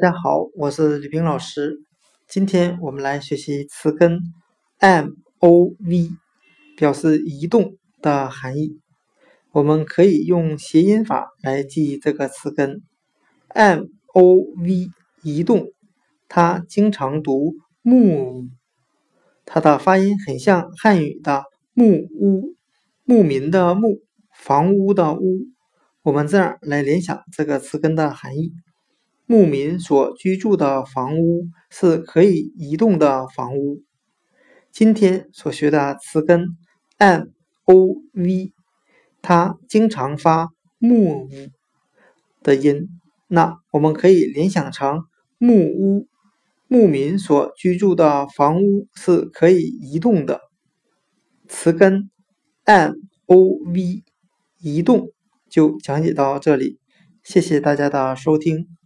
大家好，我是吕冰老师。今天我们来学习词根 m o v，表示移动的含义。我们可以用谐音法来记忆这个词根 m o v，移动。它经常读 move，它的发音很像汉语的木屋，牧民的牧，房屋的屋。我们这样来联想这个词根的含义。牧民所居住的房屋是可以移动的房屋。今天所学的词根 m o v，它经常发 move 的音，那我们可以联想成木屋，牧民所居住的房屋是可以移动的。词根 m o v，移动就讲解到这里，谢谢大家的收听。